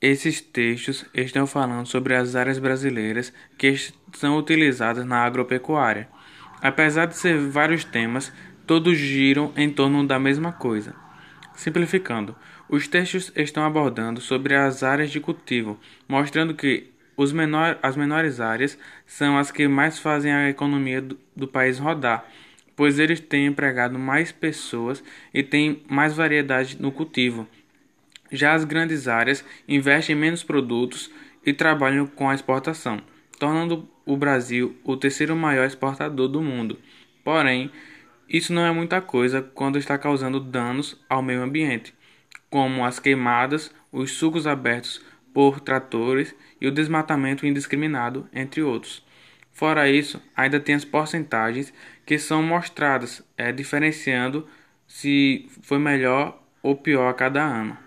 Esses textos estão falando sobre as áreas brasileiras que são utilizadas na agropecuária. Apesar de ser vários temas, todos giram em torno da mesma coisa. Simplificando, os textos estão abordando sobre as áreas de cultivo, mostrando que menor, as menores áreas são as que mais fazem a economia do, do país rodar, pois eles têm empregado mais pessoas e têm mais variedade no cultivo. Já as grandes áreas investem em menos produtos e trabalham com a exportação, tornando o Brasil o terceiro maior exportador do mundo. Porém, isso não é muita coisa quando está causando danos ao meio ambiente, como as queimadas, os sucos abertos por tratores e o desmatamento indiscriminado, entre outros. Fora isso, ainda tem as porcentagens que são mostradas, é, diferenciando se foi melhor ou pior a cada ano.